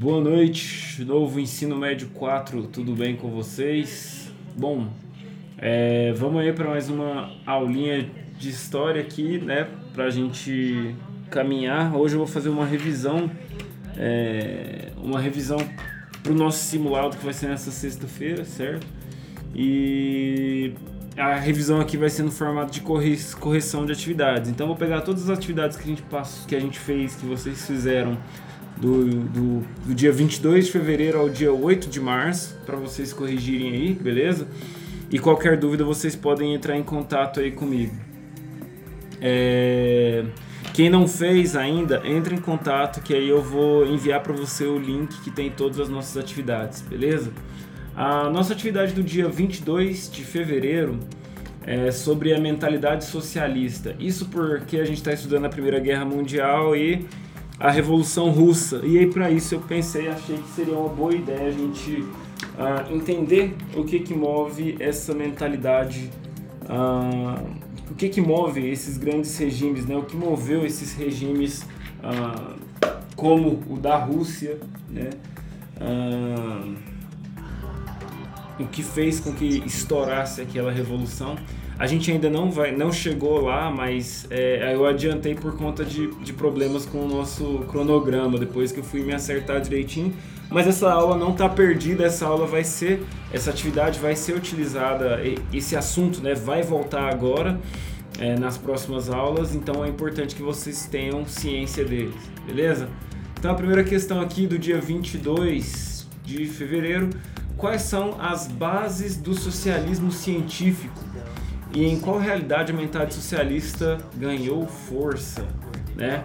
Boa noite, novo Ensino Médio 4, tudo bem com vocês? Bom, é, vamos aí para mais uma aulinha de história aqui, né, para a gente caminhar. Hoje eu vou fazer uma revisão, é, uma revisão para o nosso simulado que vai ser nessa sexta-feira, certo? E a revisão aqui vai ser no formato de correção de atividades. Então eu vou pegar todas as atividades que a gente passou, que a gente fez, que vocês fizeram do, do, do dia 22 de fevereiro ao dia 8 de março, para vocês corrigirem aí, beleza? E qualquer dúvida vocês podem entrar em contato aí comigo. É... Quem não fez ainda, entre em contato que aí eu vou enviar para você o link que tem todas as nossas atividades, beleza? A nossa atividade do dia 22 de fevereiro é sobre a mentalidade socialista. Isso porque a gente está estudando a Primeira Guerra Mundial e a Revolução Russa. E aí para isso eu pensei, achei que seria uma boa ideia a gente uh, entender o que que move essa mentalidade, uh, o que que move esses grandes regimes, né? O que moveu esses regimes uh, como o da Rússia, né? o que fez com que estourasse aquela revolução. A gente ainda não vai, não chegou lá, mas é, eu adiantei por conta de, de problemas com o nosso cronograma, depois que eu fui me acertar direitinho. Mas essa aula não está perdida, essa aula vai ser, essa atividade vai ser utilizada, esse assunto né, vai voltar agora é, nas próximas aulas, então é importante que vocês tenham ciência deles, beleza? Então a primeira questão aqui do dia 22 de fevereiro quais são as bases do socialismo científico e em qual realidade a mentalidade socialista ganhou força, né?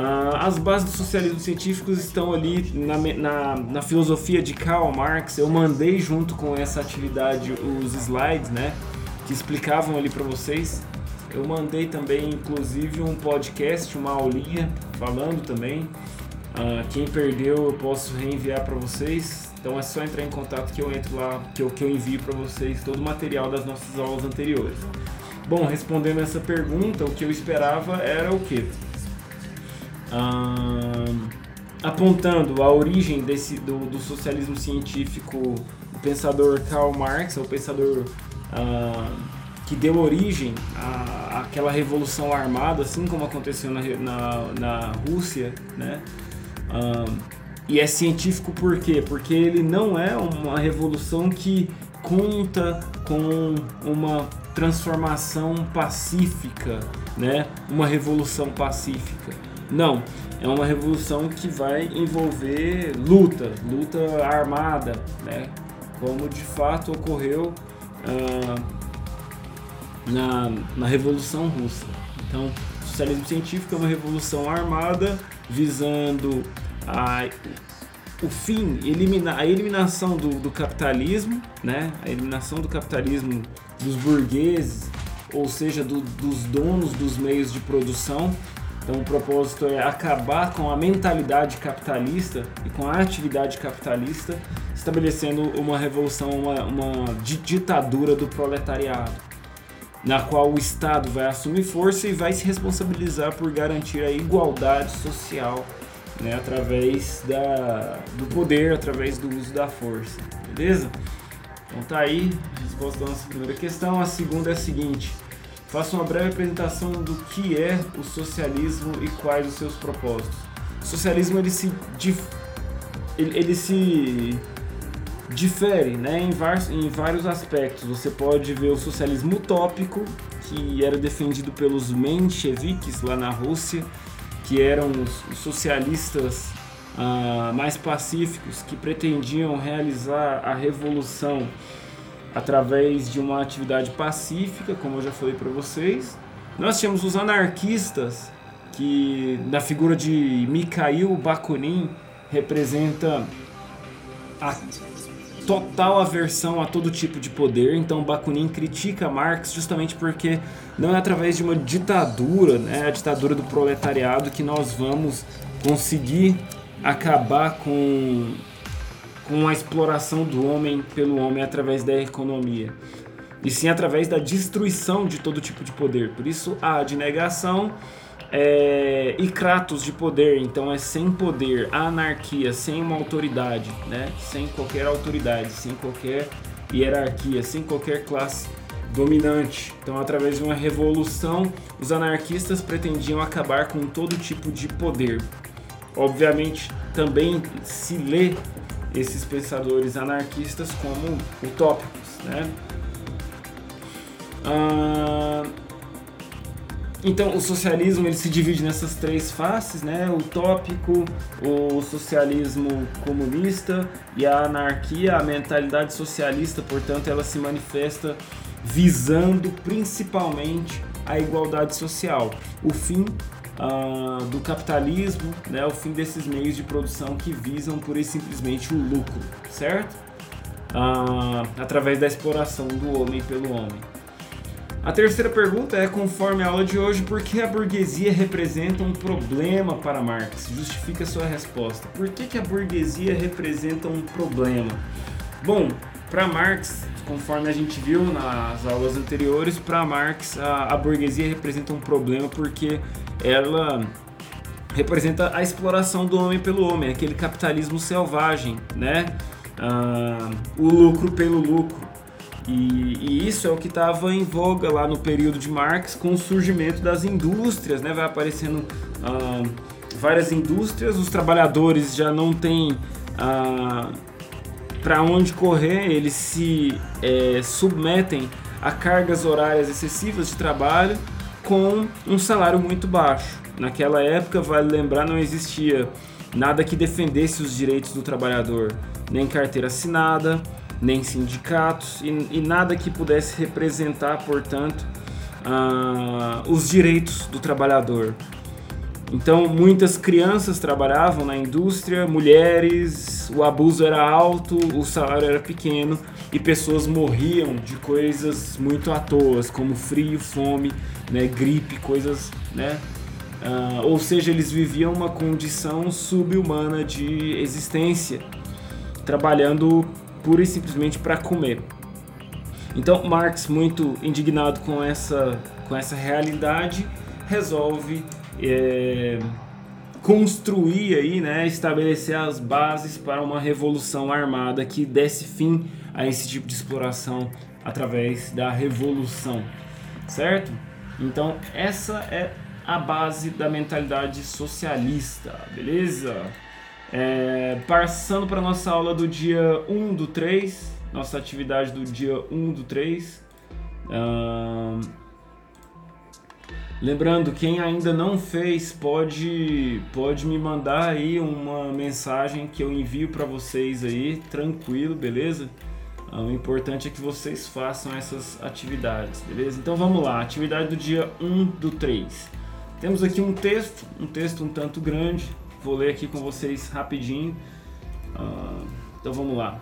Ah, as bases do socialismo científico estão ali na, na, na, filosofia de Karl Marx. Eu mandei junto com essa atividade os slides, né, que explicavam ali para vocês. Eu mandei também, inclusive, um podcast, uma aulinha falando também. Ah, quem perdeu, eu posso reenviar para vocês. Então é só entrar em contato que eu entro lá, que eu, que eu envio para vocês todo o material das nossas aulas anteriores. Bom, respondendo essa pergunta, o que eu esperava era o quê? apontando a origem desse, do, do, socialismo científico, o pensador Karl Marx, o pensador que deu origem à, àquela revolução armada, assim como aconteceu na, na, na Rússia, né? E é científico por quê? Porque ele não é uma revolução que conta com uma transformação pacífica, né? Uma revolução pacífica. Não, é uma revolução que vai envolver luta, luta armada, né? Como de fato ocorreu uh, na, na Revolução Russa. Então, o socialismo científico é uma revolução armada visando a, o fim, elimina, a eliminação do, do capitalismo, né? a eliminação do capitalismo dos burgueses, ou seja, do, dos donos dos meios de produção. Então, o propósito é acabar com a mentalidade capitalista e com a atividade capitalista, estabelecendo uma revolução, uma, uma ditadura do proletariado, na qual o Estado vai assumir força e vai se responsabilizar por garantir a igualdade social né, através da, do poder, através do uso da força, beleza? Então tá aí a resposta da nossa primeira questão. A segunda é a seguinte: faça uma breve apresentação do que é o socialismo e quais os seus propósitos. O socialismo ele se, ele, ele se difere né, em, vários, em vários aspectos. Você pode ver o socialismo utópico, que era defendido pelos mencheviques lá na Rússia, que eram os socialistas uh, mais pacíficos que pretendiam realizar a revolução através de uma atividade pacífica, como eu já falei para vocês. Nós tínhamos os anarquistas, que na figura de Mikhail Bakunin representa a total aversão a todo tipo de poder. Então Bakunin critica Marx justamente porque não é através de uma ditadura, né, a ditadura do proletariado, que nós vamos conseguir acabar com, com a exploração do homem pelo homem através da economia. E sim através da destruição de todo tipo de poder. Por isso, a de negação é, e Kratos de poder, então é sem poder, anarquia, sem uma autoridade, né? Sem qualquer autoridade, sem qualquer hierarquia, sem qualquer classe dominante. Então, através de uma revolução, os anarquistas pretendiam acabar com todo tipo de poder. Obviamente, também se lê esses pensadores anarquistas como utópicos, né? Ah, então, o socialismo ele se divide nessas três faces, né? O utópico, o socialismo comunista e a anarquia, a mentalidade socialista, portanto, ela se manifesta visando principalmente a igualdade social, o fim uh, do capitalismo, né? O fim desses meios de produção que visam pura e simplesmente o lucro, certo? Uh, através da exploração do homem pelo homem. A terceira pergunta é, conforme a aula de hoje, por que a burguesia representa um problema para Marx? Justifica a sua resposta. Por que, que a burguesia representa um problema? Bom, para Marx, conforme a gente viu nas aulas anteriores, para Marx a, a burguesia representa um problema porque ela representa a exploração do homem pelo homem, aquele capitalismo selvagem, né? Ah, o lucro pelo lucro. E, e, isso é o que estava em voga lá no período de Marx com o surgimento das indústrias, né? Vai aparecendo ah, várias indústrias, os trabalhadores já não têm ah, para onde correr, eles se é, submetem a cargas horárias excessivas de trabalho com um salário muito baixo. Naquela época, vale lembrar, não existia nada que defendesse os direitos do trabalhador, nem carteira assinada, nem sindicatos e, e nada que pudesse representar, portanto, uh, os direitos do trabalhador. Então, muitas crianças trabalhavam na indústria, mulheres, o abuso era alto, o salário era pequeno e pessoas morriam de coisas muito à toa, como frio, fome, né, gripe, coisas, né? Uh, ou seja, eles viviam uma condição subhumana de existência, trabalhando pura e simplesmente para comer. Então Marx, muito indignado com essa, com essa realidade, resolve é, construir aí, né, estabelecer as bases para uma revolução armada que desse fim a esse tipo de exploração através da revolução, certo? Então essa é a base da mentalidade socialista, beleza? É, passando para nossa aula do dia 1 do 3, nossa atividade do dia 1 do 3. lembrando, quem ainda não fez pode, pode me mandar aí uma mensagem que eu envio para vocês aí, tranquilo, beleza? o importante é que vocês façam essas atividades, beleza? Então vamos lá, atividade do dia 1 do 3. Temos aqui um texto, um texto um tanto grande, Vou ler aqui com vocês rapidinho. Uh, então vamos lá.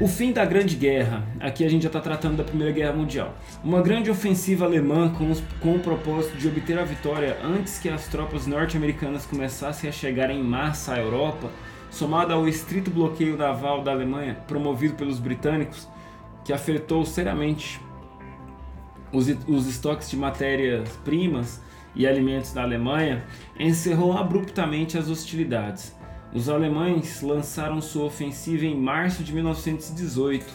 O fim da Grande Guerra. Aqui a gente já está tratando da Primeira Guerra Mundial. Uma grande ofensiva alemã com, os, com o propósito de obter a vitória antes que as tropas norte-americanas começassem a chegar em massa à Europa, somada ao estrito bloqueio naval da Alemanha promovido pelos britânicos, que afetou seriamente os, os estoques de matérias-primas e alimentos da Alemanha, encerrou abruptamente as hostilidades. Os alemães lançaram sua ofensiva em março de 1918,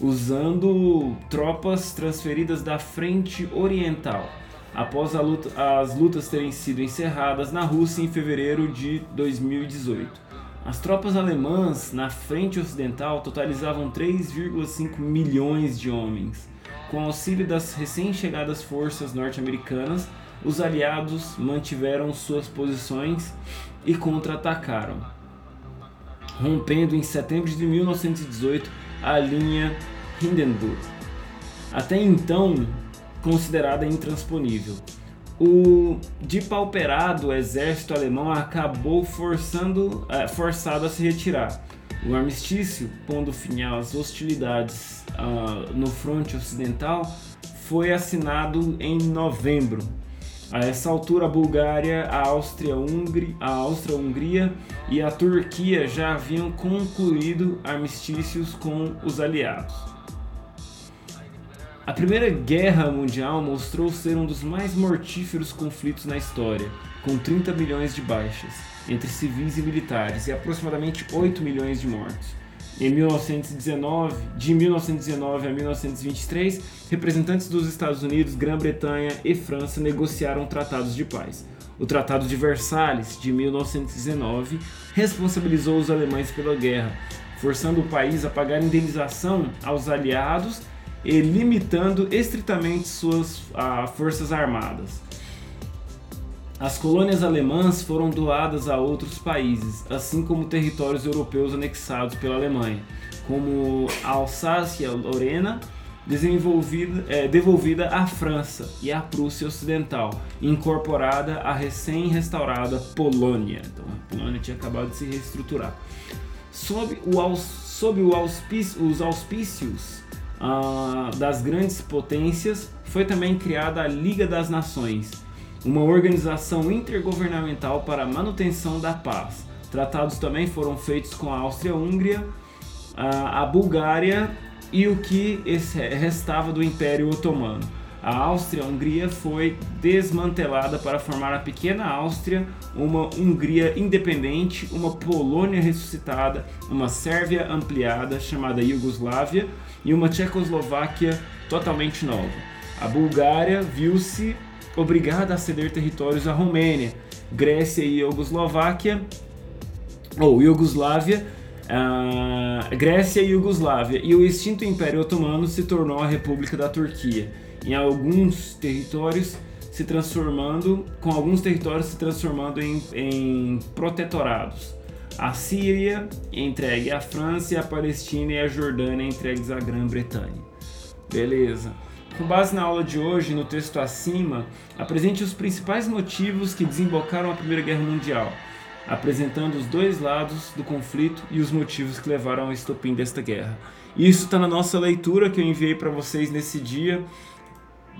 usando tropas transferidas da frente oriental, após luta, as lutas terem sido encerradas na Rússia em fevereiro de 2018. As tropas alemãs na frente ocidental totalizavam 3,5 milhões de homens. Com auxílio das recém-chegadas forças norte-americanas, os aliados mantiveram suas posições e contra-atacaram, rompendo em setembro de 1918 a linha Hindenburg, até então considerada intransponível. O depauperado exército alemão acabou forçando, é, forçado a se retirar. O armistício, pondo fim às hostilidades uh, no fronte ocidental, foi assinado em novembro a essa altura, a Bulgária, a Áustria-Hungria a Áustria-Hungria e a Turquia já haviam concluído armistícios com os aliados. A Primeira Guerra Mundial mostrou ser um dos mais mortíferos conflitos na história, com 30 milhões de baixas entre civis e militares e aproximadamente 8 milhões de mortos. Em 1919, de 1919 a 1923, representantes dos Estados Unidos, Grã-Bretanha e França negociaram tratados de paz. O Tratado de Versalhes, de 1919, responsabilizou os alemães pela guerra, forçando o país a pagar indenização aos aliados e limitando estritamente suas ah, forças armadas. As colônias alemãs foram doadas a outros países, assim como territórios europeus anexados pela Alemanha, como a Alsácia-Lorena, é, devolvida à França e à Prússia Ocidental, incorporada à recém-restaurada Polônia. Então, a Polônia tinha acabado de se reestruturar. Sob, o, sob o os auspícios ah, das grandes potências, foi também criada a Liga das Nações uma organização intergovernamental para a manutenção da paz. Tratados também foram feitos com a Áustria-Hungria, a Bulgária e o que restava do Império Otomano. A Áustria-Hungria foi desmantelada para formar a pequena Áustria, uma Hungria independente, uma Polônia ressuscitada, uma Sérvia ampliada chamada Iugoslávia e uma Tchecoslováquia totalmente nova. A Bulgária viu-se obrigada a ceder territórios à Romênia, Grécia e Iugoslováquia, ou Iugoslávia, uh, Grécia e Iugoslávia, e o extinto Império Otomano se tornou a República da Turquia, em alguns territórios se transformando, com alguns territórios se transformando em, em protetorados. A Síria entregue à França a Palestina e a Jordânia entregues à Grã-Bretanha. Beleza. Com base na aula de hoje, no texto acima, apresente os principais motivos que desembocaram a Primeira Guerra Mundial, apresentando os dois lados do conflito e os motivos que levaram ao estopim desta guerra. Isso está na nossa leitura que eu enviei para vocês nesse dia.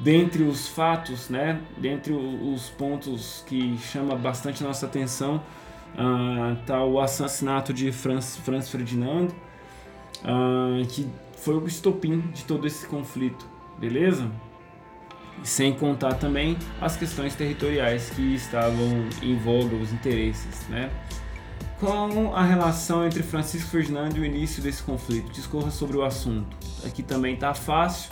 Dentre os fatos, né, dentre os pontos que chama bastante nossa atenção, está uh, o assassinato de Franz, Franz Ferdinand, uh, que foi o estopim de todo esse conflito beleza? Sem contar também as questões territoriais que estavam em voga, os interesses, né? Qual a relação entre Francisco Ferdinando e o início desse conflito? Discorra sobre o assunto. Aqui também tá fácil.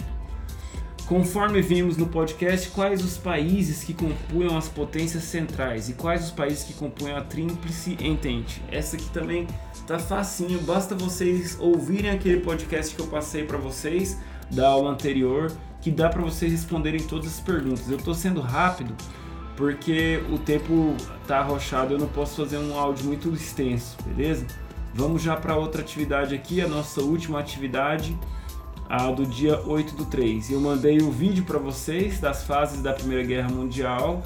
Conforme vimos no podcast, quais os países que compunham as potências centrais e quais os países que compunham a Tríplice Entente? Essa aqui também tá facinho, basta vocês ouvirem aquele podcast que eu passei para vocês da aula anterior que dá para vocês responderem todas as perguntas. Eu estou sendo rápido porque o tempo tá arrochado, eu não posso fazer um áudio muito extenso, beleza? Vamos já para outra atividade aqui, a nossa última atividade, a do dia 8 do 3. Eu mandei o vídeo para vocês das fases da Primeira Guerra Mundial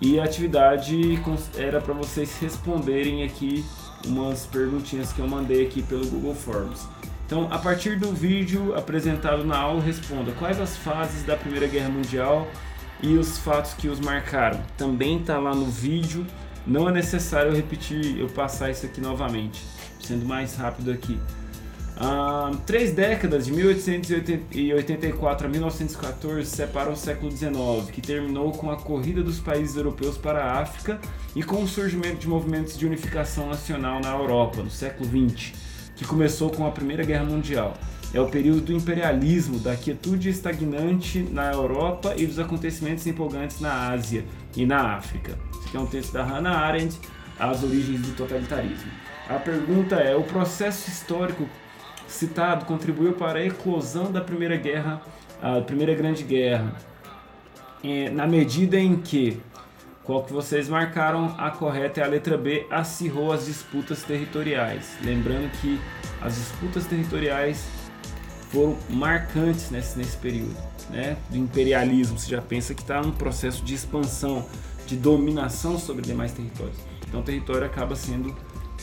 e a atividade era para vocês responderem aqui umas perguntinhas que eu mandei aqui pelo Google Forms. Então, a partir do vídeo apresentado na aula, responda quais as fases da Primeira Guerra Mundial e os fatos que os marcaram. Também está lá no vídeo. Não é necessário eu repetir, eu passar isso aqui novamente, sendo mais rápido aqui. Ah, três décadas, de 1884 a 1914, separam o século XIX, que terminou com a corrida dos países europeus para a África e com o surgimento de movimentos de unificação nacional na Europa, no século XX que começou com a Primeira Guerra Mundial. É o período do imperialismo, da quietude estagnante na Europa e dos acontecimentos empolgantes na Ásia e na África. Esse aqui é um texto da Hannah Arendt, As Origens do Totalitarismo. A pergunta é: o processo histórico citado contribuiu para a eclosão da Primeira Guerra, a Primeira Grande Guerra, na medida em que qual que vocês marcaram? A correta é a letra B, acirrou as disputas territoriais. Lembrando que as disputas territoriais foram marcantes nesse, nesse período né, do imperialismo. Você já pensa que está num processo de expansão, de dominação sobre demais territórios. Então o território acaba sendo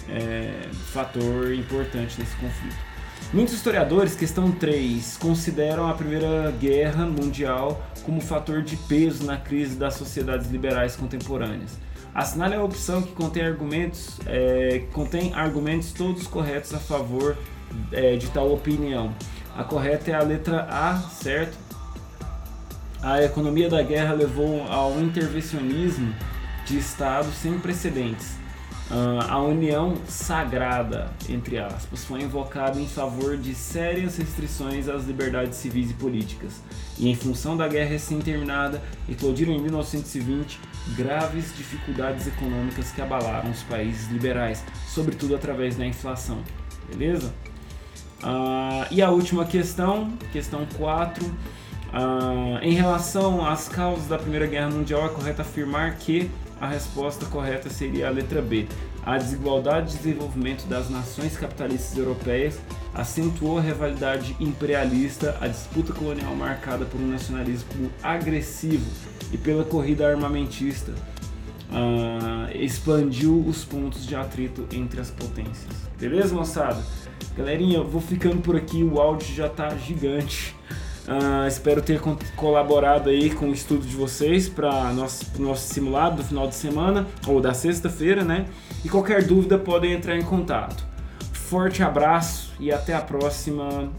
é, fator importante nesse conflito. Muitos historiadores, questão 3, consideram a Primeira Guerra Mundial como fator de peso na crise das sociedades liberais contemporâneas. Assinale a opção que contém argumentos, é, contém argumentos todos corretos a favor é, de tal opinião. A correta é a letra A, certo? a economia da guerra levou ao intervencionismo de Estado sem precedentes. Uh, a união sagrada, entre aspas, foi invocada em favor de sérias restrições às liberdades civis e políticas. E em função da guerra recém-terminada, eclodiram em 1920 graves dificuldades econômicas que abalaram os países liberais, sobretudo através da inflação. Beleza? Uh, e a última questão, questão 4. Uh, ah, em relação às causas da Primeira Guerra Mundial, é correto afirmar que a resposta correta seria a letra B. A desigualdade de desenvolvimento das nações capitalistas europeias acentuou a rivalidade imperialista, a disputa colonial marcada por um nacionalismo agressivo e pela corrida armamentista. Uh, expandiu os pontos de atrito entre as potências. Beleza, moçada? Galerinha, eu vou ficando por aqui, o áudio já tá gigante. Uh, espero ter colaborado aí com o estudo de vocês para nosso, nosso simulado do final de semana ou da sexta-feira, né? E qualquer dúvida podem entrar em contato. Forte abraço e até a próxima.